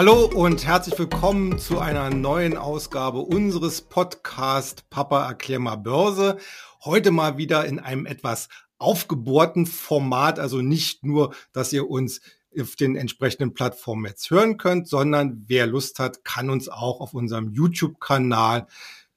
Hallo und herzlich willkommen zu einer neuen Ausgabe unseres Podcast Papa erklär mal Börse. Heute mal wieder in einem etwas aufgebohrten Format, also nicht nur, dass ihr uns auf den entsprechenden Plattformen jetzt hören könnt, sondern wer Lust hat, kann uns auch auf unserem YouTube-Kanal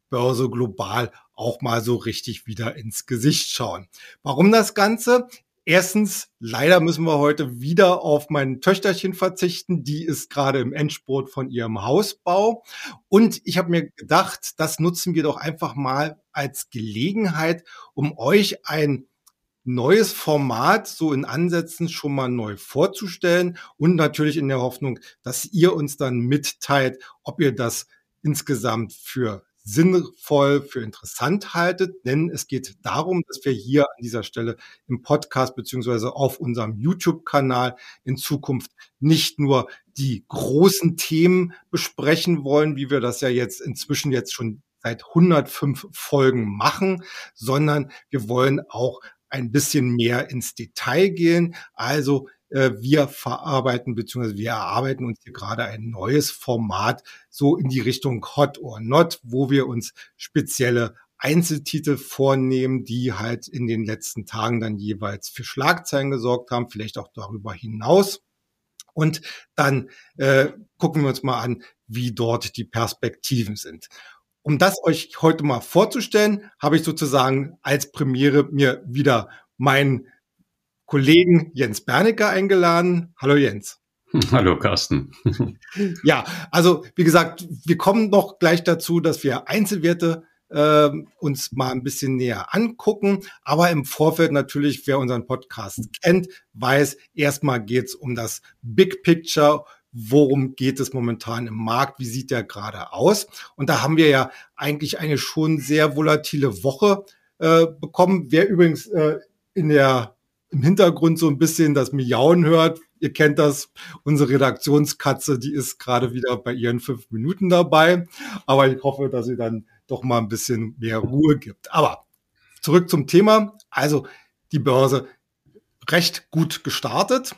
Börse Global auch mal so richtig wieder ins Gesicht schauen. Warum das Ganze? Erstens, leider müssen wir heute wieder auf mein Töchterchen verzichten. Die ist gerade im Endspurt von ihrem Hausbau. Und ich habe mir gedacht, das nutzen wir doch einfach mal als Gelegenheit, um euch ein neues Format so in Ansätzen schon mal neu vorzustellen und natürlich in der Hoffnung, dass ihr uns dann mitteilt, ob ihr das insgesamt für sinnvoll, für interessant haltet, denn es geht darum, dass wir hier an dieser Stelle im Podcast beziehungsweise auf unserem YouTube-Kanal in Zukunft nicht nur die großen Themen besprechen wollen, wie wir das ja jetzt inzwischen jetzt schon seit 105 Folgen machen, sondern wir wollen auch ein bisschen mehr ins Detail gehen. Also wir verarbeiten bzw. wir erarbeiten uns hier gerade ein neues Format so in die Richtung Hot or Not, wo wir uns spezielle Einzeltitel vornehmen, die halt in den letzten Tagen dann jeweils für Schlagzeilen gesorgt haben, vielleicht auch darüber hinaus. Und dann äh, gucken wir uns mal an, wie dort die Perspektiven sind. Um das euch heute mal vorzustellen, habe ich sozusagen als Premiere mir wieder meinen Kollegen Jens Bernecker eingeladen. Hallo Jens. Hallo Carsten. ja, also wie gesagt, wir kommen noch gleich dazu, dass wir Einzelwerte äh, uns mal ein bisschen näher angucken. Aber im Vorfeld natürlich, wer unseren Podcast kennt, weiß, erstmal geht es um das Big Picture. Worum geht es momentan im Markt? Wie sieht der gerade aus? Und da haben wir ja eigentlich eine schon sehr volatile Woche äh, bekommen. Wer übrigens äh, in der im Hintergrund so ein bisschen das Miauen hört. Ihr kennt das, unsere Redaktionskatze, die ist gerade wieder bei ihren fünf Minuten dabei. Aber ich hoffe, dass sie dann doch mal ein bisschen mehr Ruhe gibt. Aber zurück zum Thema. Also die Börse recht gut gestartet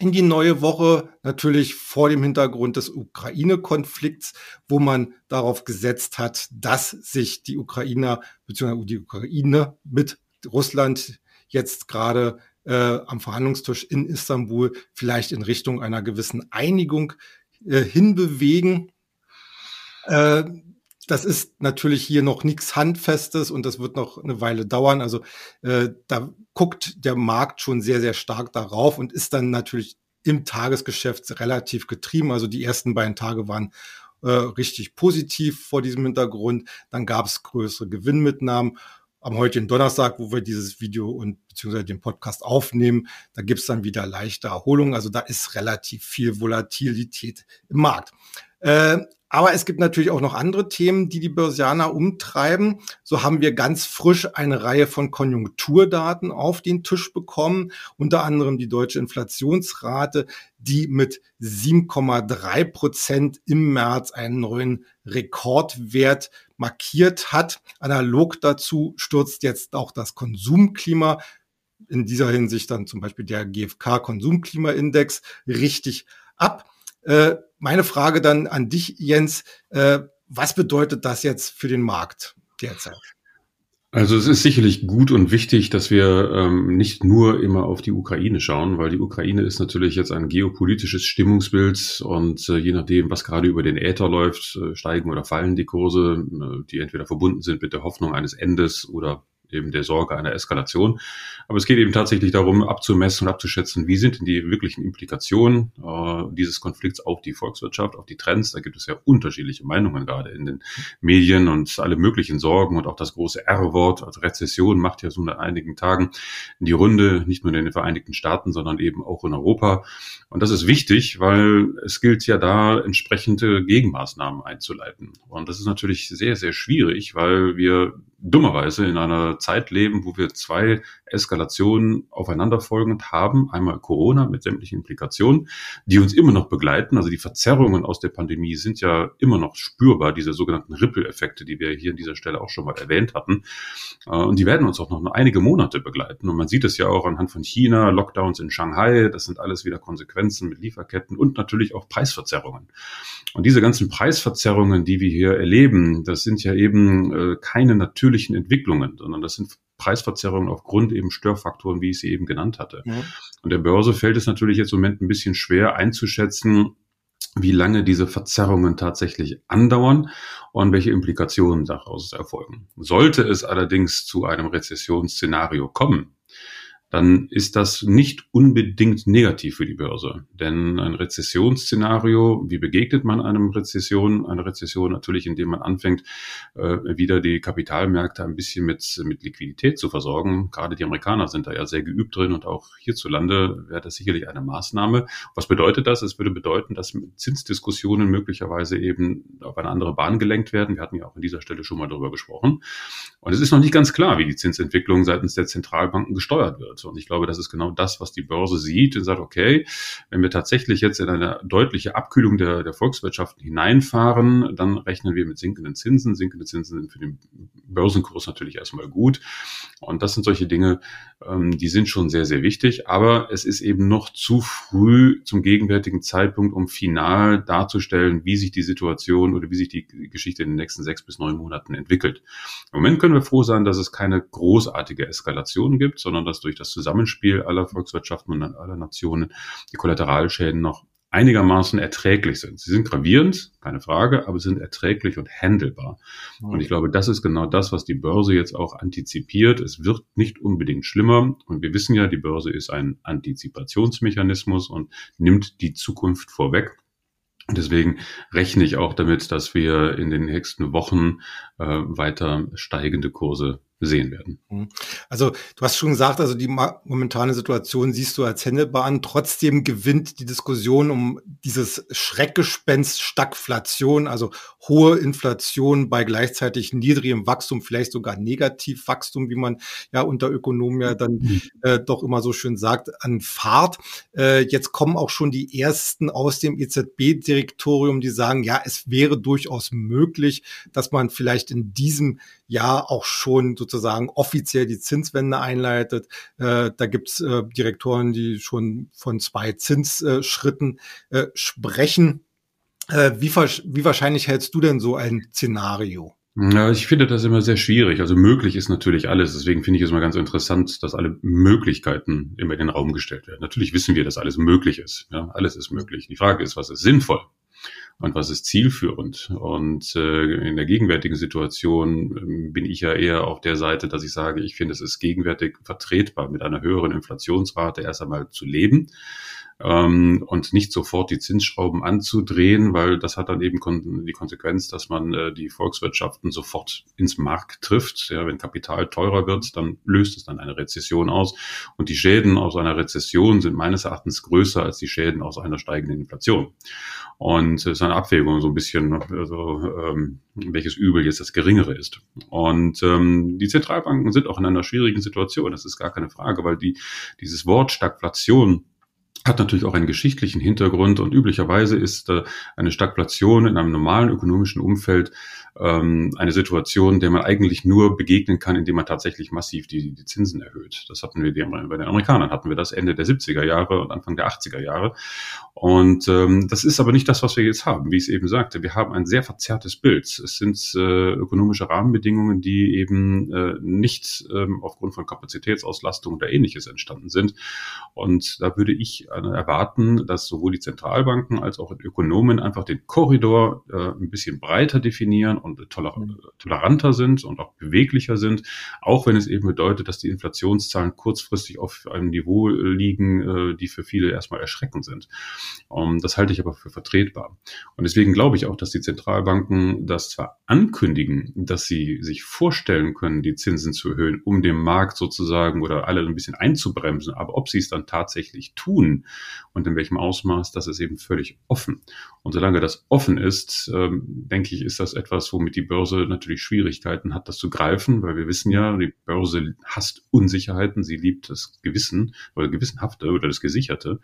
in die neue Woche, natürlich vor dem Hintergrund des Ukraine-Konflikts, wo man darauf gesetzt hat, dass sich die Ukrainer bzw. die Ukraine mit Russland jetzt gerade äh, am Verhandlungstisch in Istanbul vielleicht in Richtung einer gewissen Einigung äh, hinbewegen. Äh, das ist natürlich hier noch nichts Handfestes und das wird noch eine Weile dauern. Also äh, da guckt der Markt schon sehr, sehr stark darauf und ist dann natürlich im Tagesgeschäft relativ getrieben. Also die ersten beiden Tage waren äh, richtig positiv vor diesem Hintergrund. Dann gab es größere Gewinnmitnahmen am heutigen Donnerstag, wo wir dieses Video und beziehungsweise den Podcast aufnehmen, da gibt's dann wieder leichte Erholung. Also da ist relativ viel Volatilität im Markt. Äh, aber es gibt natürlich auch noch andere Themen, die die Börsianer umtreiben. So haben wir ganz frisch eine Reihe von Konjunkturdaten auf den Tisch bekommen, unter anderem die deutsche Inflationsrate, die mit 7,3 Prozent im März einen neuen Rekordwert markiert hat. Analog dazu stürzt jetzt auch das Konsumklima in dieser Hinsicht dann zum Beispiel der GfK Konsumklimaindex richtig ab. Äh, meine Frage dann an dich, Jens. Äh, was bedeutet das jetzt für den Markt derzeit? Also es ist sicherlich gut und wichtig, dass wir ähm, nicht nur immer auf die Ukraine schauen, weil die Ukraine ist natürlich jetzt ein geopolitisches Stimmungsbild und äh, je nachdem, was gerade über den Äther läuft, äh, steigen oder fallen die Kurse, äh, die entweder verbunden sind mit der Hoffnung eines Endes oder eben der Sorge einer Eskalation. Aber es geht eben tatsächlich darum, abzumessen und abzuschätzen, wie sind denn die wirklichen Implikationen äh, dieses Konflikts auf die Volkswirtschaft, auf die Trends. Da gibt es ja unterschiedliche Meinungen gerade in den Medien und alle möglichen Sorgen und auch das große R-Wort, also Rezession, macht ja so in einigen Tagen die Runde, nicht nur in den Vereinigten Staaten, sondern eben auch in Europa. Und das ist wichtig, weil es gilt ja da entsprechende Gegenmaßnahmen einzuleiten. Und das ist natürlich sehr, sehr schwierig, weil wir dummerweise in einer Zeit leben, wo wir zwei Eskalationen aufeinanderfolgend haben. Einmal Corona mit sämtlichen Implikationen, die uns immer noch begleiten. Also die Verzerrungen aus der Pandemie sind ja immer noch spürbar, diese sogenannten Ripple-Effekte, die wir hier an dieser Stelle auch schon mal erwähnt hatten. Äh, und die werden uns auch noch einige Monate begleiten. Und man sieht es ja auch anhand von China, Lockdowns in Shanghai, das sind alles wieder Konsequenzen mit Lieferketten und natürlich auch Preisverzerrungen. Und diese ganzen Preisverzerrungen, die wir hier erleben, das sind ja eben äh, keine natürlichen Entwicklungen, sondern das sind Preisverzerrungen aufgrund eben Störfaktoren, wie ich sie eben genannt hatte. Ja. Und der Börse fällt es natürlich jetzt im Moment ein bisschen schwer einzuschätzen, wie lange diese Verzerrungen tatsächlich andauern und welche Implikationen daraus erfolgen. Sollte es allerdings zu einem Rezessionsszenario kommen, dann ist das nicht unbedingt negativ für die Börse. Denn ein Rezessionsszenario, wie begegnet man einem Rezession? Eine Rezession natürlich, indem man anfängt, äh, wieder die Kapitalmärkte ein bisschen mit, mit Liquidität zu versorgen. Gerade die Amerikaner sind da ja sehr geübt drin und auch hierzulande wäre das sicherlich eine Maßnahme. Was bedeutet das? Es würde bedeuten, dass Zinsdiskussionen möglicherweise eben auf eine andere Bahn gelenkt werden. Wir hatten ja auch an dieser Stelle schon mal darüber gesprochen. Und es ist noch nicht ganz klar, wie die Zinsentwicklung seitens der Zentralbanken gesteuert wird. Und ich glaube, das ist genau das, was die Börse sieht und sagt, okay, wenn wir tatsächlich jetzt in eine deutliche Abkühlung der, der Volkswirtschaften hineinfahren, dann rechnen wir mit sinkenden Zinsen. Sinkende Zinsen sind für den Börsenkurs natürlich erstmal gut. Und das sind solche Dinge, ähm, die sind schon sehr, sehr wichtig. Aber es ist eben noch zu früh zum gegenwärtigen Zeitpunkt, um final darzustellen, wie sich die Situation oder wie sich die Geschichte in den nächsten sechs bis neun Monaten entwickelt. Im Moment können wir froh sein, dass es keine großartige Eskalation gibt, sondern dass durch das Zusammenspiel aller Volkswirtschaften und aller Nationen die Kollateralschäden noch einigermaßen erträglich sind. Sie sind gravierend, keine Frage, aber sind erträglich und handelbar. Und ich glaube, das ist genau das, was die Börse jetzt auch antizipiert. Es wird nicht unbedingt schlimmer. Und wir wissen ja, die Börse ist ein Antizipationsmechanismus und nimmt die Zukunft vorweg. Und deswegen rechne ich auch damit, dass wir in den nächsten Wochen äh, weiter steigende Kurse sehen werden. Mhm. Also du hast schon gesagt, also die momentane Situation siehst du als händelbar an. Trotzdem gewinnt die Diskussion um dieses Schreckgespenst Stagflation, also hohe Inflation bei gleichzeitig niedrigem Wachstum, vielleicht sogar Negativwachstum, wie man ja unter Ökonomen ja dann mhm. äh, doch immer so schön sagt, an Fahrt. Äh, jetzt kommen auch schon die ersten aus dem EZB-Direktorium, die sagen, ja, es wäre durchaus möglich, dass man vielleicht in diesem Jahr auch schon sozusagen offiziell die Zinswende einleitet. Äh, da gibt's äh, Direktoren, die schon von zwei Zinsschritten äh, sprechen. Äh, wie, wie wahrscheinlich hältst du denn so ein Szenario? Ja, ich finde das immer sehr schwierig. Also möglich ist natürlich alles. Deswegen finde ich es immer ganz interessant, dass alle Möglichkeiten immer in den Raum gestellt werden. Natürlich wissen wir, dass alles möglich ist. Ja, alles ist möglich. Die Frage ist, was ist sinnvoll? Und was ist zielführend. Und äh, in der gegenwärtigen Situation äh, bin ich ja eher auf der Seite, dass ich sage, ich finde, es ist gegenwärtig vertretbar, mit einer höheren Inflationsrate erst einmal zu leben ähm, und nicht sofort die Zinsschrauben anzudrehen, weil das hat dann eben kon die Konsequenz, dass man äh, die Volkswirtschaften sofort ins Markt trifft. Ja, wenn Kapital teurer wird, dann löst es dann eine Rezession aus. Und die Schäden aus einer Rezession sind meines Erachtens größer als die Schäden aus einer steigenden Inflation. Und es ist eine Abwägung so ein bisschen, also, ähm, welches Übel jetzt das geringere ist. Und ähm, die Zentralbanken sind auch in einer schwierigen Situation, das ist gar keine Frage, weil die dieses Wort Stagflation hat natürlich auch einen geschichtlichen Hintergrund und üblicherweise ist äh, eine Stagflation in einem normalen ökonomischen Umfeld ähm, eine Situation, der man eigentlich nur begegnen kann, indem man tatsächlich massiv die, die Zinsen erhöht. Das hatten wir bei den Amerikanern, hatten wir das Ende der 70er Jahre und Anfang der 80er Jahre. Und ähm, das ist aber nicht das, was wir jetzt haben. Wie ich es eben sagte, wir haben ein sehr verzerrtes Bild. Es sind äh, ökonomische Rahmenbedingungen, die eben äh, nicht ähm, aufgrund von Kapazitätsauslastung oder ähnliches entstanden sind. Und da würde ich äh, erwarten, dass sowohl die Zentralbanken als auch Ökonomen einfach den Korridor äh, ein bisschen breiter definieren und toler mhm. toleranter sind und auch beweglicher sind, auch wenn es eben bedeutet, dass die Inflationszahlen kurzfristig auf einem Niveau liegen, äh, die für viele erstmal erschreckend sind. Um, das halte ich aber für vertretbar. Und deswegen glaube ich auch, dass die Zentralbanken das zwar ankündigen, dass sie sich vorstellen können, die Zinsen zu erhöhen, um dem Markt sozusagen oder alle ein bisschen einzubremsen, aber ob sie es dann tatsächlich tun und in welchem Ausmaß, das ist eben völlig offen. Und solange das offen ist, ähm, denke ich, ist das etwas, womit die Börse natürlich Schwierigkeiten hat, das zu greifen, weil wir wissen ja, die Börse hasst Unsicherheiten, sie liebt das Gewissen oder Gewissenhafte oder das Gesicherte.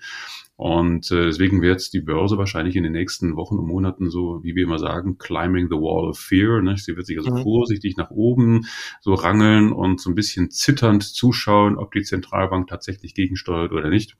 Und äh, deswegen wird die Börse wahrscheinlich in den nächsten Wochen und Monaten so, wie wir immer sagen, climbing the wall of fear. Ne? Sie wird sich also mhm. vorsichtig nach oben so rangeln und so ein bisschen zitternd zuschauen, ob die Zentralbank tatsächlich gegensteuert oder nicht.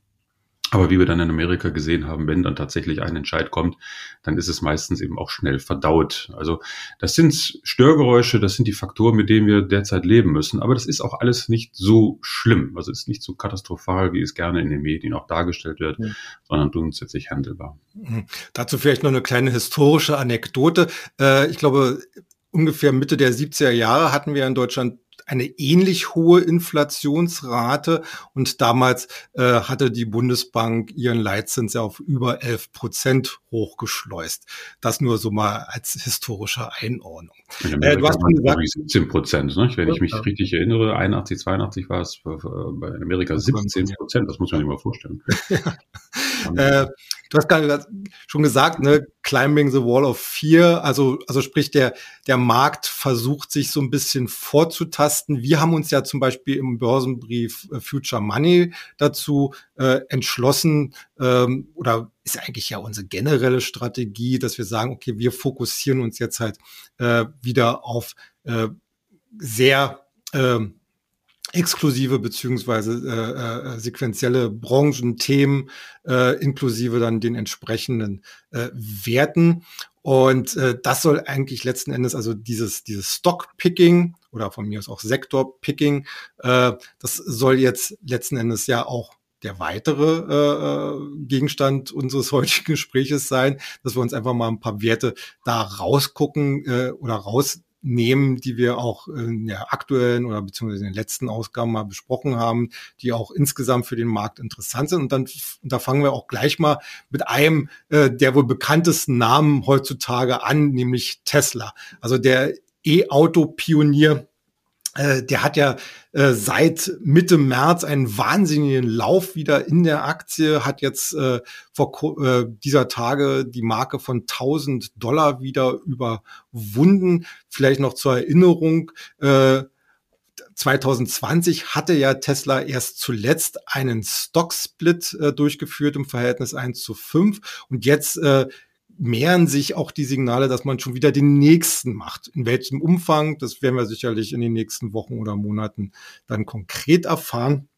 Aber wie wir dann in Amerika gesehen haben, wenn dann tatsächlich ein Entscheid kommt, dann ist es meistens eben auch schnell verdaut. Also das sind Störgeräusche, das sind die Faktoren, mit denen wir derzeit leben müssen. Aber das ist auch alles nicht so schlimm. Also es ist nicht so katastrophal, wie es gerne in den Medien auch dargestellt wird, ja. sondern grundsätzlich handelbar. Mhm. Dazu vielleicht noch eine kleine historische Anekdote. Äh, ich glaube, ungefähr Mitte der 70er Jahre hatten wir in Deutschland eine ähnlich hohe Inflationsrate und damals äh, hatte die Bundesbank ihren Leitzins ja auf über 11 Prozent hochgeschleust. Das nur so mal als historische Einordnung. Äh, du hast schon gesagt, 17 Prozent, ne? wenn ich mich ja. richtig erinnere, 81, 82 war es bei Amerika 17 Prozent, das muss man sich mal vorstellen. ja. Äh, du hast gerade schon gesagt, ne, climbing the wall of fear, also, also sprich, der, der Markt versucht sich so ein bisschen vorzutasten. Wir haben uns ja zum Beispiel im Börsenbrief äh, Future Money dazu äh, entschlossen, ähm, oder ist eigentlich ja unsere generelle Strategie, dass wir sagen, okay, wir fokussieren uns jetzt halt äh, wieder auf äh, sehr äh, exklusive beziehungsweise äh, äh, sequenzielle Branchenthemen äh, inklusive dann den entsprechenden äh, Werten. Und äh, das soll eigentlich letzten Endes, also dieses, dieses Stock-Picking oder von mir aus auch Sektor-Picking, äh, das soll jetzt letzten Endes ja auch der weitere äh, äh Gegenstand unseres heutigen Gespräches sein, dass wir uns einfach mal ein paar Werte da rausgucken äh, oder raus nehmen, die wir auch in der aktuellen oder beziehungsweise in den letzten Ausgaben mal besprochen haben, die auch insgesamt für den Markt interessant sind. Und dann da fangen wir auch gleich mal mit einem äh, der wohl bekanntesten Namen heutzutage an, nämlich Tesla. Also der E-Auto-Pionier der hat ja äh, seit Mitte März einen wahnsinnigen Lauf wieder in der Aktie, hat jetzt äh, vor äh, dieser Tage die Marke von 1000 Dollar wieder überwunden. Vielleicht noch zur Erinnerung, äh, 2020 hatte ja Tesla erst zuletzt einen Stock-Split äh, durchgeführt im Verhältnis 1 zu 5 und jetzt äh, mehren sich auch die Signale, dass man schon wieder den nächsten macht. In welchem Umfang, das werden wir sicherlich in den nächsten Wochen oder Monaten dann konkret erfahren.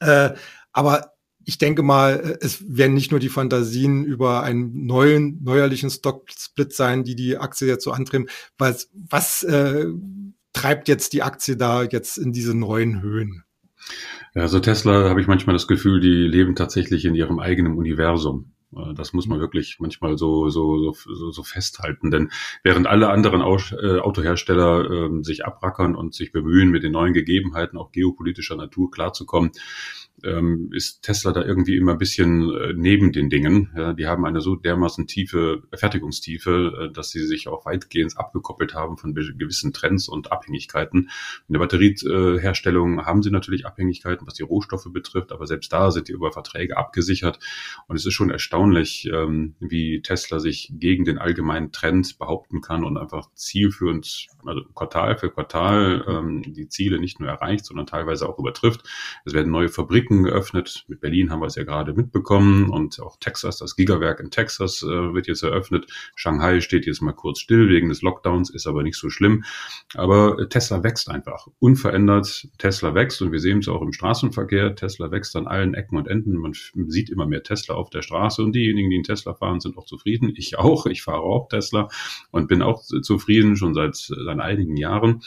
Äh, aber ich denke mal, äh, es werden nicht nur die Fantasien über einen neuen, neuerlichen Stock-Split sein, die die Aktie jetzt so antrieben. Was, was äh, treibt jetzt die Aktie da jetzt in diese neuen Höhen? Also Tesla habe ich manchmal das Gefühl, die leben tatsächlich in ihrem eigenen Universum. Äh, das muss man wirklich manchmal so, so, so, so festhalten. Denn während alle anderen äh, Autohersteller äh, sich abrackern und sich bemühen, mit den neuen Gegebenheiten auch geopolitischer Natur klarzukommen, ähm, ist Tesla da irgendwie immer ein bisschen äh, neben den Dingen. Ja, die haben eine so dermaßen tiefe Fertigungstiefe, äh, dass sie sich auch weitgehend abgekoppelt haben von gewissen Trends und Abhängigkeiten. In der Batterieherstellung haben sie natürlich Abhängigkeiten, was die Rohstoffe betrifft, aber selbst da sind die über Verträge abgesichert. Und es ist schon erstaunlich, ähm, wie Tesla sich gegen den allgemeinen Trend behaupten kann und einfach zielführend, also Quartal für Quartal, ähm, die Ziele nicht nur erreicht, sondern teilweise auch übertrifft. Es werden neue Fabriken Fabriken geöffnet. Mit Berlin haben wir es ja gerade mitbekommen und auch Texas, das Gigawerk in Texas äh, wird jetzt eröffnet. Shanghai steht jetzt mal kurz still wegen des Lockdowns, ist aber nicht so schlimm. Aber äh, Tesla wächst einfach unverändert. Tesla wächst und wir sehen es auch im Straßenverkehr. Tesla wächst an allen Ecken und Enden. Man sieht immer mehr Tesla auf der Straße und diejenigen, die in Tesla fahren, sind auch zufrieden. Ich auch. Ich fahre auch Tesla und bin auch zufrieden schon seit, seit einigen Jahren.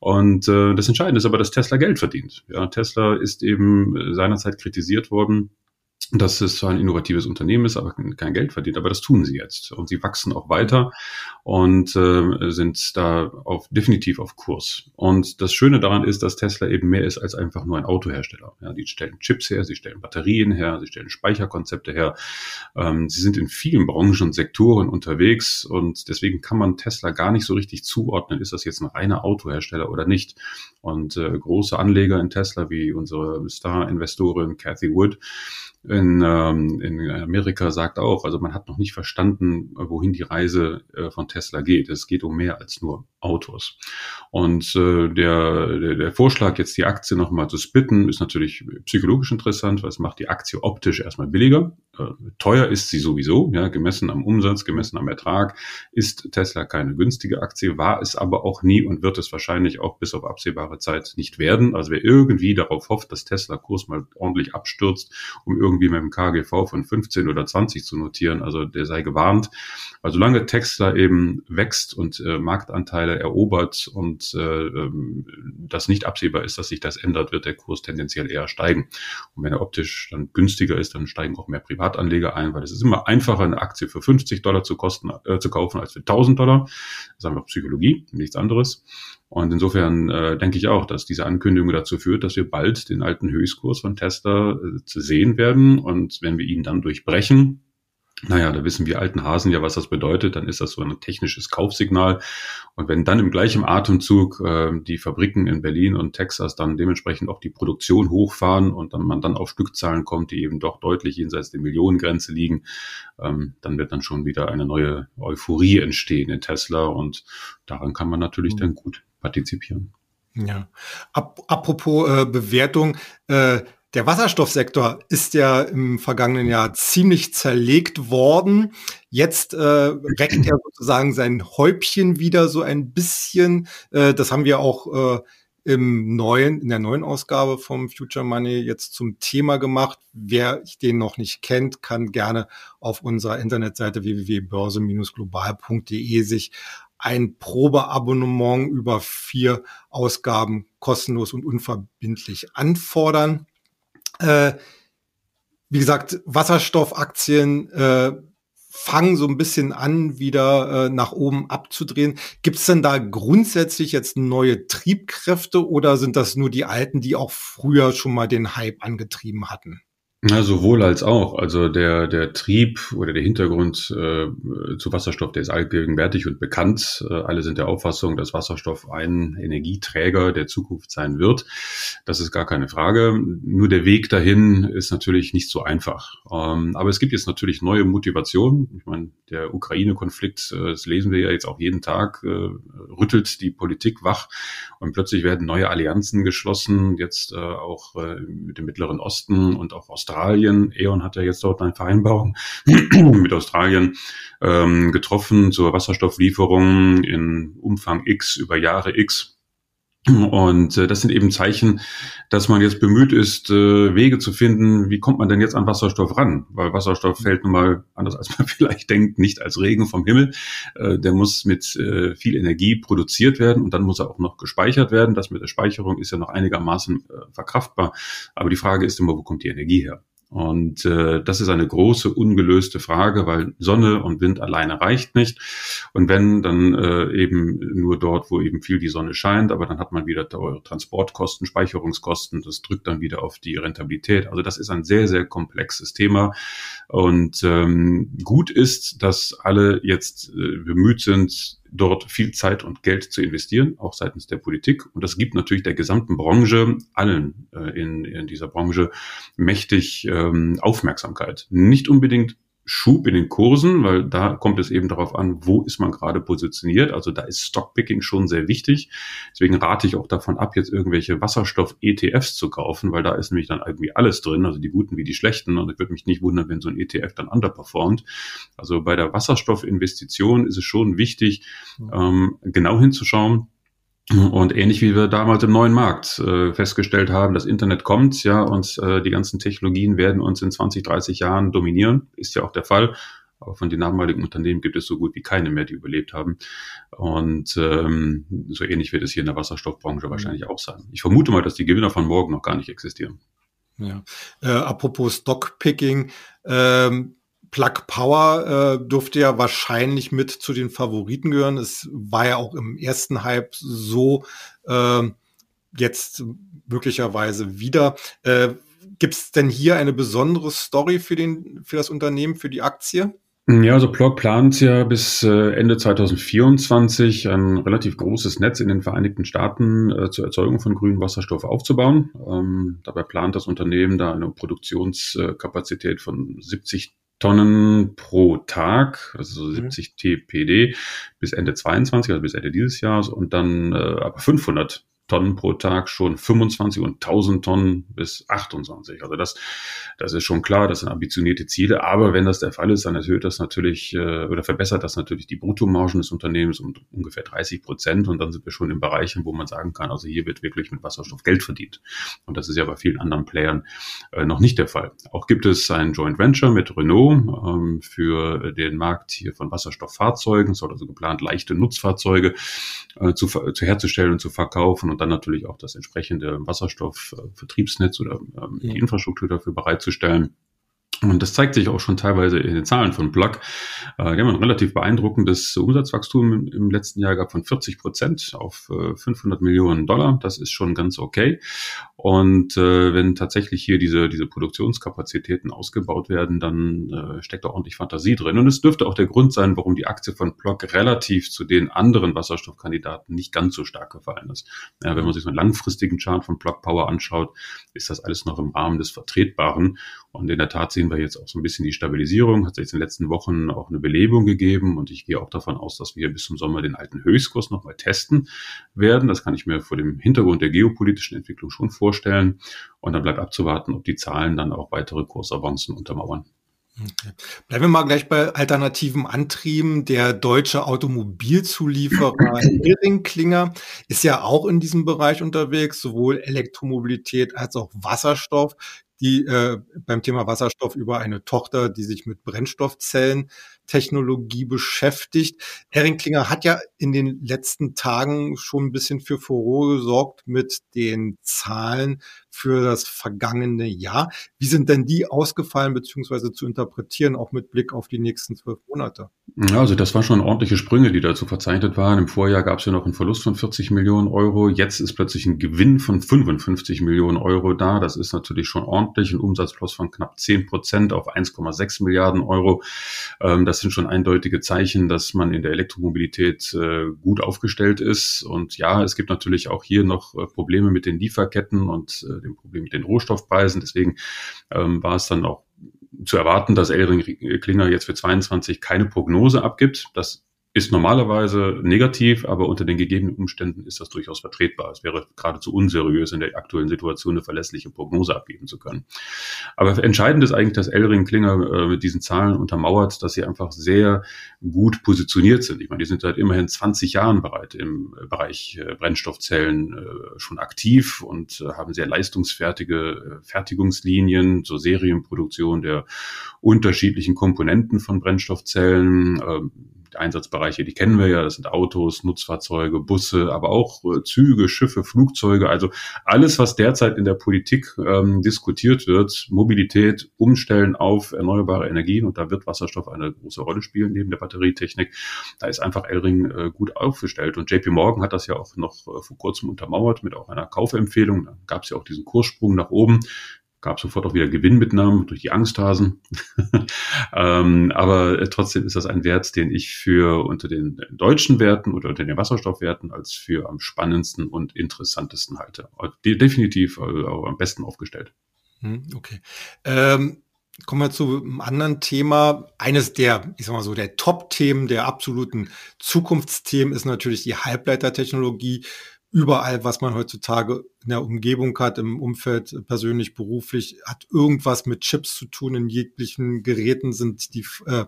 Und äh, das Entscheidende ist aber, dass Tesla Geld verdient. Ja, Tesla ist eben äh, seinerzeit kritisiert worden, dass es zwar ein innovatives Unternehmen ist, aber kein Geld verdient. Aber das tun sie jetzt. Und sie wachsen auch weiter und äh, sind da auf, definitiv auf Kurs. Und das Schöne daran ist, dass Tesla eben mehr ist als einfach nur ein Autohersteller. Ja, die stellen Chips her, sie stellen Batterien her, sie stellen Speicherkonzepte her. Ähm, sie sind in vielen Branchen und Sektoren unterwegs und deswegen kann man Tesla gar nicht so richtig zuordnen, ist das jetzt ein reiner Autohersteller oder nicht. Und äh, große Anleger in Tesla wie unsere Star-Investorin Cathy Wood, in, ähm, in Amerika sagt auch, also man hat noch nicht verstanden, wohin die Reise äh, von Tesla geht. Es geht um mehr als nur Autos. Und äh, der, der, der Vorschlag, jetzt die Aktie nochmal zu splitten, ist natürlich psychologisch interessant, weil es macht die Aktie optisch erstmal billiger. Äh, teuer ist sie sowieso, ja, gemessen am Umsatz, gemessen am Ertrag, ist Tesla keine günstige Aktie, war es aber auch nie und wird es wahrscheinlich auch bis auf absehbare Zeit nicht werden. Also wer irgendwie darauf hofft, dass Tesla-Kurs mal ordentlich abstürzt, um irgendwie mit dem KGV von 15 oder 20 zu notieren. Also der sei gewarnt. Weil solange Texter eben wächst und äh, Marktanteile erobert und äh, ähm, das nicht absehbar ist, dass sich das ändert, wird der Kurs tendenziell eher steigen. Und wenn er optisch dann günstiger ist, dann steigen auch mehr Privatanleger ein, weil es ist immer einfacher, eine Aktie für 50 Dollar zu, kosten, äh, zu kaufen als für 1000 Dollar. Das ist einfach Psychologie, nichts anderes. Und insofern äh, denke ich auch, dass diese Ankündigung dazu führt, dass wir bald den alten Höchstkurs von Tesla äh, zu sehen werden. Und wenn wir ihn dann durchbrechen, naja, da wissen wir alten Hasen ja, was das bedeutet. Dann ist das so ein technisches Kaufsignal. Und wenn dann im gleichen Atemzug äh, die Fabriken in Berlin und Texas dann dementsprechend auch die Produktion hochfahren und dann man dann auf Stückzahlen kommt, die eben doch deutlich jenseits der Millionengrenze liegen, ähm, dann wird dann schon wieder eine neue Euphorie entstehen in Tesla. Und daran kann man natürlich mhm. dann gut partizipieren. Ja. Ap apropos äh, Bewertung, äh, der Wasserstoffsektor ist ja im vergangenen Jahr ziemlich zerlegt worden. Jetzt äh, reckt er sozusagen sein Häubchen wieder so ein bisschen. Äh, das haben wir auch äh, im neuen, in der neuen Ausgabe vom Future Money jetzt zum Thema gemacht. Wer den noch nicht kennt, kann gerne auf unserer Internetseite www.börse-global.de sich ein Probeabonnement über vier Ausgaben kostenlos und unverbindlich anfordern. Äh, wie gesagt, Wasserstoffaktien äh, fangen so ein bisschen an, wieder äh, nach oben abzudrehen. Gibt es denn da grundsätzlich jetzt neue Triebkräfte oder sind das nur die alten, die auch früher schon mal den Hype angetrieben hatten? Ja, sowohl als auch. Also der, der Trieb oder der Hintergrund äh, zu Wasserstoff, der ist allgegenwärtig und bekannt. Äh, alle sind der Auffassung, dass Wasserstoff ein Energieträger der Zukunft sein wird. Das ist gar keine Frage. Nur der Weg dahin ist natürlich nicht so einfach. Ähm, aber es gibt jetzt natürlich neue Motivationen. Ich meine, der Ukraine-Konflikt, äh, das lesen wir ja jetzt auch jeden Tag, äh, rüttelt die Politik wach und plötzlich werden neue Allianzen geschlossen, jetzt äh, auch äh, mit dem Mittleren Osten und auch Australien Australien. E.ON hat ja jetzt dort eine Vereinbarung mit Australien ähm, getroffen zur Wasserstofflieferung in Umfang X über Jahre X. Und äh, das sind eben Zeichen, dass man jetzt bemüht ist, äh, Wege zu finden, wie kommt man denn jetzt an Wasserstoff ran? Weil Wasserstoff fällt nun mal, anders als man vielleicht denkt, nicht als Regen vom Himmel. Äh, der muss mit äh, viel Energie produziert werden und dann muss er auch noch gespeichert werden. Das mit der Speicherung ist ja noch einigermaßen äh, verkraftbar. Aber die Frage ist immer, wo kommt die Energie her? Und äh, das ist eine große ungelöste Frage, weil Sonne und Wind alleine reicht nicht. Und wenn, dann äh, eben nur dort, wo eben viel die Sonne scheint, aber dann hat man wieder teure Transportkosten, Speicherungskosten, das drückt dann wieder auf die Rentabilität. Also das ist ein sehr, sehr komplexes Thema. Und ähm, gut ist, dass alle jetzt äh, bemüht sind, dort viel Zeit und Geld zu investieren, auch seitens der Politik. Und das gibt natürlich der gesamten Branche, allen äh, in, in dieser Branche, mächtig ähm, Aufmerksamkeit. Nicht unbedingt Schub in den Kursen, weil da kommt es eben darauf an, wo ist man gerade positioniert. Also da ist Stockpicking schon sehr wichtig. Deswegen rate ich auch davon ab, jetzt irgendwelche Wasserstoff-ETFs zu kaufen, weil da ist nämlich dann irgendwie alles drin, also die guten wie die schlechten. Und ich würde mich nicht wundern, wenn so ein ETF dann underperformt. Also bei der Wasserstoffinvestition ist es schon wichtig, ähm, genau hinzuschauen, und ähnlich wie wir damals im neuen Markt äh, festgestellt haben, das Internet kommt, ja, und äh, die ganzen Technologien werden uns in 20, 30 Jahren dominieren, ist ja auch der Fall. Aber von den damaligen Unternehmen gibt es so gut wie keine mehr, die überlebt haben. Und ähm, so ähnlich wird es hier in der Wasserstoffbranche wahrscheinlich auch sein. Ich vermute mal, dass die Gewinner von morgen noch gar nicht existieren. Ja. Äh, apropos Stockpicking, ähm, Plug Power äh, dürfte ja wahrscheinlich mit zu den Favoriten gehören. Es war ja auch im ersten Hype so, äh, jetzt möglicherweise wieder. Äh, Gibt es denn hier eine besondere Story für, den, für das Unternehmen, für die Aktie? Ja, also Plug plant ja bis äh, Ende 2024 ein relativ großes Netz in den Vereinigten Staaten äh, zur Erzeugung von grünem Wasserstoff aufzubauen. Ähm, dabei plant das Unternehmen da eine Produktionskapazität von 70 Tonnen pro Tag, also 70 mhm. TPD bis Ende 22, also bis Ende dieses Jahres und dann äh, aber 500 Tonnen pro Tag schon 25 und 1000 Tonnen bis 28. Also das, das ist schon klar, das sind ambitionierte Ziele. Aber wenn das der Fall ist, dann erhöht das natürlich äh, oder verbessert das natürlich die Bruttomargen des Unternehmens um ungefähr 30 Prozent. Und dann sind wir schon in Bereichen, wo man sagen kann, also hier wird wirklich mit Wasserstoff Geld verdient. Und das ist ja bei vielen anderen Playern äh, noch nicht der Fall. Auch gibt es ein Joint Venture mit Renault ähm, für den Markt hier von Wasserstofffahrzeugen. Es soll also geplant, leichte Nutzfahrzeuge äh, zu, zu herzustellen und zu verkaufen und dann natürlich auch das entsprechende Wasserstoffvertriebsnetz oder ähm, die Infrastruktur dafür bereitzustellen. Und das zeigt sich auch schon teilweise in den Zahlen von Plug. Äh, die haben ein relativ beeindruckendes Umsatzwachstum im, letzten Jahr gehabt von 40 Prozent auf 500 äh, Millionen Dollar. Das ist schon ganz okay. Und äh, wenn tatsächlich hier diese, diese Produktionskapazitäten ausgebaut werden, dann äh, steckt da ordentlich Fantasie drin. Und es dürfte auch der Grund sein, warum die Aktie von Plug relativ zu den anderen Wasserstoffkandidaten nicht ganz so stark gefallen ist. Ja, wenn man sich so einen langfristigen Chart von Plug Power anschaut, ist das alles noch im Rahmen des Vertretbaren. Und in der Tat sehen wir jetzt auch so ein bisschen die Stabilisierung. Hat sich in den letzten Wochen auch eine Belebung gegeben. Und ich gehe auch davon aus, dass wir bis zum Sommer den alten Höchstkurs nochmal testen werden. Das kann ich mir vor dem Hintergrund der geopolitischen Entwicklung schon vorstellen. Und dann bleibt abzuwarten, ob die Zahlen dann auch weitere Kursavancen untermauern. Okay. Bleiben wir mal gleich bei alternativen Antrieben. Der deutsche Automobilzulieferer Klinger ist ja auch in diesem Bereich unterwegs, sowohl Elektromobilität als auch Wasserstoff die äh, beim Thema Wasserstoff über eine Tochter, die sich mit Brennstoffzellentechnologie beschäftigt. Herring Klinger hat ja in den letzten Tagen schon ein bisschen für Furore gesorgt mit den Zahlen für das vergangene Jahr. Wie sind denn die ausgefallen beziehungsweise zu interpretieren, auch mit Blick auf die nächsten zwölf Monate? Ja, also das waren schon ordentliche Sprünge, die dazu verzeichnet waren. Im Vorjahr gab es ja noch einen Verlust von 40 Millionen Euro. Jetzt ist plötzlich ein Gewinn von 55 Millionen Euro da. Das ist natürlich schon ordentlich. Ein Umsatzplus von knapp 10 Prozent auf 1,6 Milliarden Euro. Ähm, das sind schon eindeutige Zeichen, dass man in der Elektromobilität äh, gut aufgestellt ist. Und ja, es gibt natürlich auch hier noch äh, Probleme mit den Lieferketten und äh, dem Problem mit den Rohstoffpreisen. Deswegen ähm, war es dann auch zu erwarten, dass Elring Klinger jetzt für 22 keine Prognose abgibt. Das ist normalerweise negativ, aber unter den gegebenen Umständen ist das durchaus vertretbar. Es wäre geradezu unseriös, in der aktuellen Situation eine verlässliche Prognose abgeben zu können. Aber entscheidend ist eigentlich, dass Elring Klinger äh, mit diesen Zahlen untermauert, dass sie einfach sehr gut positioniert sind. Ich meine, die sind seit immerhin 20 Jahren bereit im Bereich äh, Brennstoffzellen äh, schon aktiv und haben sehr leistungsfertige Fertigungslinien zur Serienproduktion der unterschiedlichen Komponenten von Brennstoffzellen. Einsatzbereiche, die kennen wir ja, das sind Autos, Nutzfahrzeuge, Busse, aber auch äh, Züge, Schiffe, Flugzeuge, also alles, was derzeit in der Politik ähm, diskutiert wird, Mobilität, Umstellen auf erneuerbare Energien und da wird Wasserstoff eine große Rolle spielen neben der Batterietechnik. Da ist einfach Elring äh, gut aufgestellt und JP Morgan hat das ja auch noch äh, vor kurzem untermauert mit auch einer Kaufempfehlung. Da gab es ja auch diesen Kurssprung nach oben gab sofort auch wieder Gewinnmitnahmen durch die Angsthasen. ähm, aber äh, trotzdem ist das ein Wert, den ich für unter den deutschen Werten oder unter den Wasserstoffwerten als für am spannendsten und interessantesten halte. Definitiv also am besten aufgestellt. Hm, okay. Ähm Kommen wir zu einem anderen Thema. Eines der, ich sag mal so, der Top-Themen, der absoluten Zukunftsthemen ist natürlich die Halbleitertechnologie überall, was man heutzutage in der Umgebung hat, im Umfeld persönlich, beruflich, hat irgendwas mit Chips zu tun. In jeglichen Geräten sind die äh,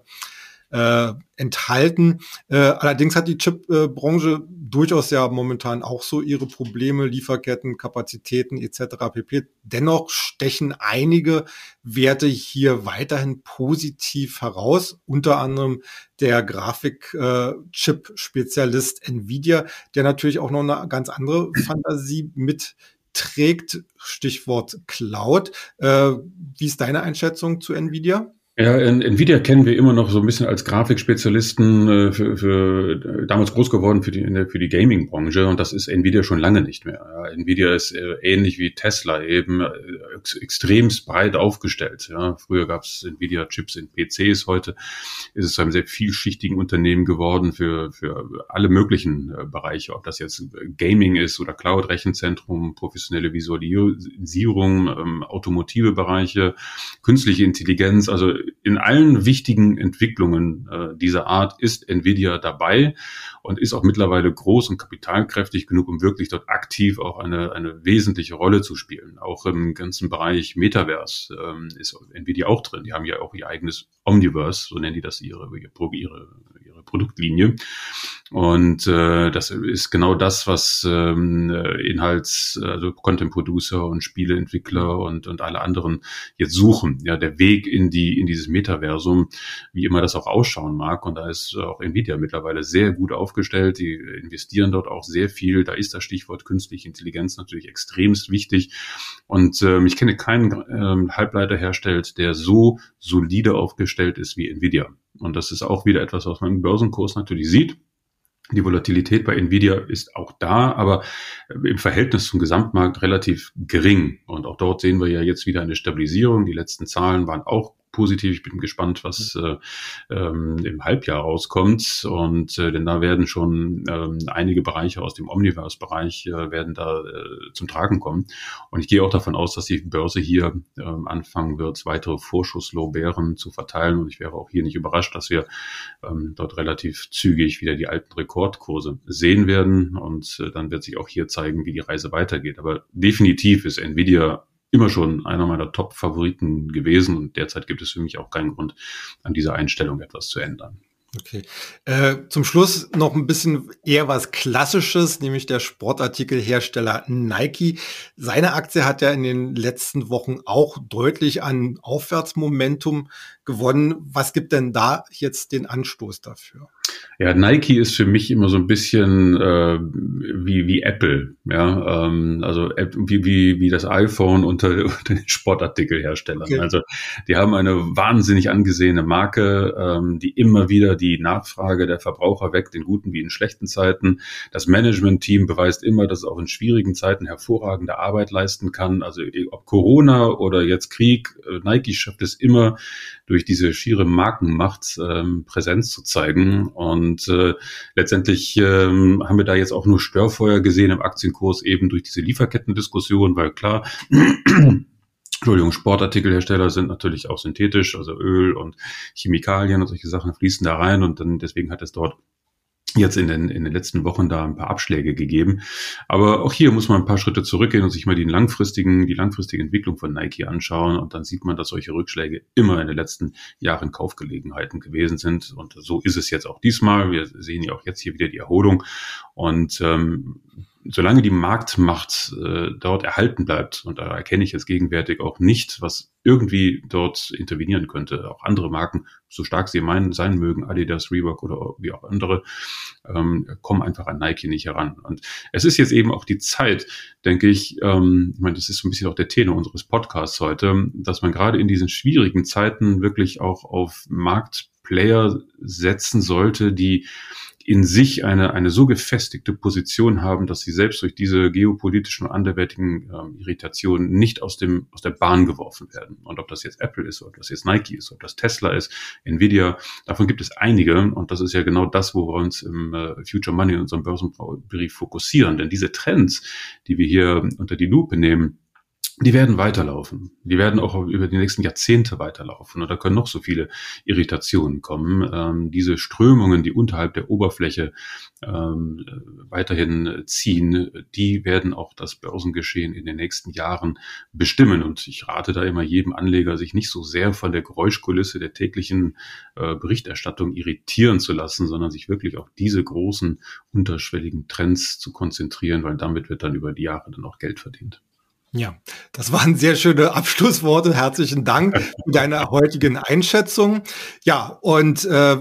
äh, enthalten. Äh, allerdings hat die Chip-Branche durchaus ja momentan auch so ihre Probleme, Lieferketten, Kapazitäten etc. pp. Dennoch stechen einige Werte hier weiterhin positiv heraus, unter anderem der Grafik-Chip-Spezialist Nvidia, der natürlich auch noch eine ganz andere Fantasie mit trägt, Stichwort Cloud. Äh, wie ist deine Einschätzung zu Nvidia? Ja, Nvidia kennen wir immer noch so ein bisschen als Grafikspezialisten äh, für, für damals groß geworden für die für die Gaming-Branche und das ist Nvidia schon lange nicht mehr. Ja, Nvidia ist äh, ähnlich wie Tesla eben äh, ex extremst breit aufgestellt. Ja, früher gab es Nvidia-Chips in PCs, heute ist es zu einem sehr vielschichtigen Unternehmen geworden für für alle möglichen äh, Bereiche, ob das jetzt Gaming ist oder Cloud-Rechenzentrum, professionelle Visualisierung, ähm, automotive Bereiche, künstliche Intelligenz, also in allen wichtigen Entwicklungen äh, dieser Art ist Nvidia dabei und ist auch mittlerweile groß und kapitalkräftig genug, um wirklich dort aktiv auch eine, eine wesentliche Rolle zu spielen. Auch im ganzen Bereich Metaverse ähm, ist Nvidia auch drin. Die haben ja auch ihr eigenes Omniverse, so nennen die das ihre, ihre, ihre Produktlinie. Und äh, das ist genau das, was ähm, Inhalts, also Content Producer und Spieleentwickler und, und alle anderen jetzt suchen. Ja, der Weg in die in dieses Metaversum, wie immer das auch ausschauen mag. Und da ist auch Nvidia mittlerweile sehr gut aufgestellt. Die investieren dort auch sehr viel. Da ist das Stichwort künstliche Intelligenz natürlich extremst wichtig. Und ähm, ich kenne keinen ähm, Halbleiter herstellt, der so solide aufgestellt ist wie Nvidia. Und das ist auch wieder etwas, was man im Börsenkurs natürlich sieht. Die Volatilität bei Nvidia ist auch da, aber im Verhältnis zum Gesamtmarkt relativ gering. Und auch dort sehen wir ja jetzt wieder eine Stabilisierung. Die letzten Zahlen waren auch positiv. Ich bin gespannt, was äh, ähm, im Halbjahr rauskommt. Und äh, denn da werden schon ähm, einige Bereiche aus dem Omniverse-Bereich äh, werden da äh, zum Tragen kommen. Und ich gehe auch davon aus, dass die Börse hier ähm, anfangen wird, weitere Vorschusslorbeeren zu verteilen. Und ich wäre auch hier nicht überrascht, dass wir ähm, dort relativ zügig wieder die alten Rekordkurse sehen werden. Und äh, dann wird sich auch hier zeigen, wie die Reise weitergeht. Aber definitiv ist Nvidia immer schon einer meiner Top-Favoriten gewesen und derzeit gibt es für mich auch keinen Grund, an dieser Einstellung etwas zu ändern. Okay. Äh, zum Schluss noch ein bisschen eher was Klassisches, nämlich der Sportartikelhersteller Nike. Seine Aktie hat ja in den letzten Wochen auch deutlich an Aufwärtsmomentum gewonnen. Was gibt denn da jetzt den Anstoß dafür? Ja, Nike ist für mich immer so ein bisschen äh, wie, wie Apple, ja, ähm, also wie, wie, wie das iPhone unter, unter den Sportartikelherstellern. Okay. Also die haben eine wahnsinnig angesehene Marke, ähm, die immer wieder die Nachfrage der Verbraucher weckt, in guten wie in schlechten Zeiten. Das Management-Team beweist immer, dass es auch in schwierigen Zeiten hervorragende Arbeit leisten kann. Also ob Corona oder jetzt Krieg, äh, Nike schafft es immer, durch diese schiere Markenmacht ähm, Präsenz zu zeigen. Und äh, letztendlich ähm, haben wir da jetzt auch nur Störfeuer gesehen im Aktienkurs eben durch diese Lieferkettendiskussion, weil klar, Entschuldigung, Sportartikelhersteller sind natürlich auch synthetisch, also Öl und Chemikalien und solche Sachen fließen da rein und dann deswegen hat es dort jetzt in den, in den letzten Wochen da ein paar Abschläge gegeben. Aber auch hier muss man ein paar Schritte zurückgehen und sich mal die langfristigen, die langfristige Entwicklung von Nike anschauen. Und dann sieht man, dass solche Rückschläge immer in den letzten Jahren Kaufgelegenheiten gewesen sind. Und so ist es jetzt auch diesmal. Wir sehen ja auch jetzt hier wieder die Erholung. Und ähm, solange die Marktmacht äh, dort erhalten bleibt, und da erkenne ich jetzt gegenwärtig auch nicht, was irgendwie dort intervenieren könnte, auch andere Marken, so stark sie meinen, sein mögen, Adidas, Reebok oder wie auch andere, ähm, kommen einfach an Nike nicht heran. Und es ist jetzt eben auch die Zeit, denke ich, ähm, ich meine, das ist so ein bisschen auch der Tenor unseres Podcasts heute, dass man gerade in diesen schwierigen Zeiten wirklich auch auf Marktplayer setzen sollte, die in sich eine, eine so gefestigte Position haben, dass sie selbst durch diese geopolitischen und anderweitigen ähm, Irritationen nicht aus, dem, aus der Bahn geworfen werden. Und ob das jetzt Apple ist, ob das jetzt Nike ist, ob das Tesla ist, Nvidia, davon gibt es einige. Und das ist ja genau das, wo wir uns im äh, Future Money in unserem Börsenbrief fokussieren. Denn diese Trends, die wir hier unter die Lupe nehmen, die werden weiterlaufen. Die werden auch über die nächsten Jahrzehnte weiterlaufen. Und da können noch so viele Irritationen kommen. Ähm, diese Strömungen, die unterhalb der Oberfläche ähm, weiterhin ziehen, die werden auch das Börsengeschehen in den nächsten Jahren bestimmen. Und ich rate da immer jedem Anleger, sich nicht so sehr von der Geräuschkulisse der täglichen äh, Berichterstattung irritieren zu lassen, sondern sich wirklich auf diese großen unterschwelligen Trends zu konzentrieren, weil damit wird dann über die Jahre dann auch Geld verdient. Ja, das waren sehr schöne Abschlussworte. Herzlichen Dank für deine heutigen Einschätzung. Ja, und äh,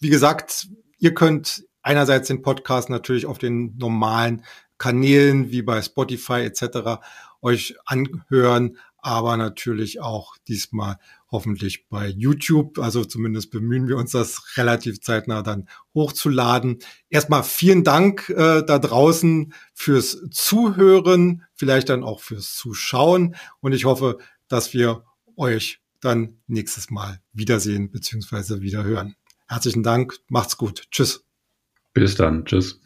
wie gesagt, ihr könnt einerseits den Podcast natürlich auf den normalen Kanälen wie bei Spotify etc. euch anhören, aber natürlich auch diesmal hoffentlich bei YouTube. Also zumindest bemühen wir uns, das relativ zeitnah dann hochzuladen. Erstmal vielen Dank äh, da draußen fürs Zuhören, vielleicht dann auch fürs Zuschauen. Und ich hoffe, dass wir euch dann nächstes Mal wiedersehen bzw. wiederhören. Herzlichen Dank, macht's gut. Tschüss. Bis dann. Tschüss.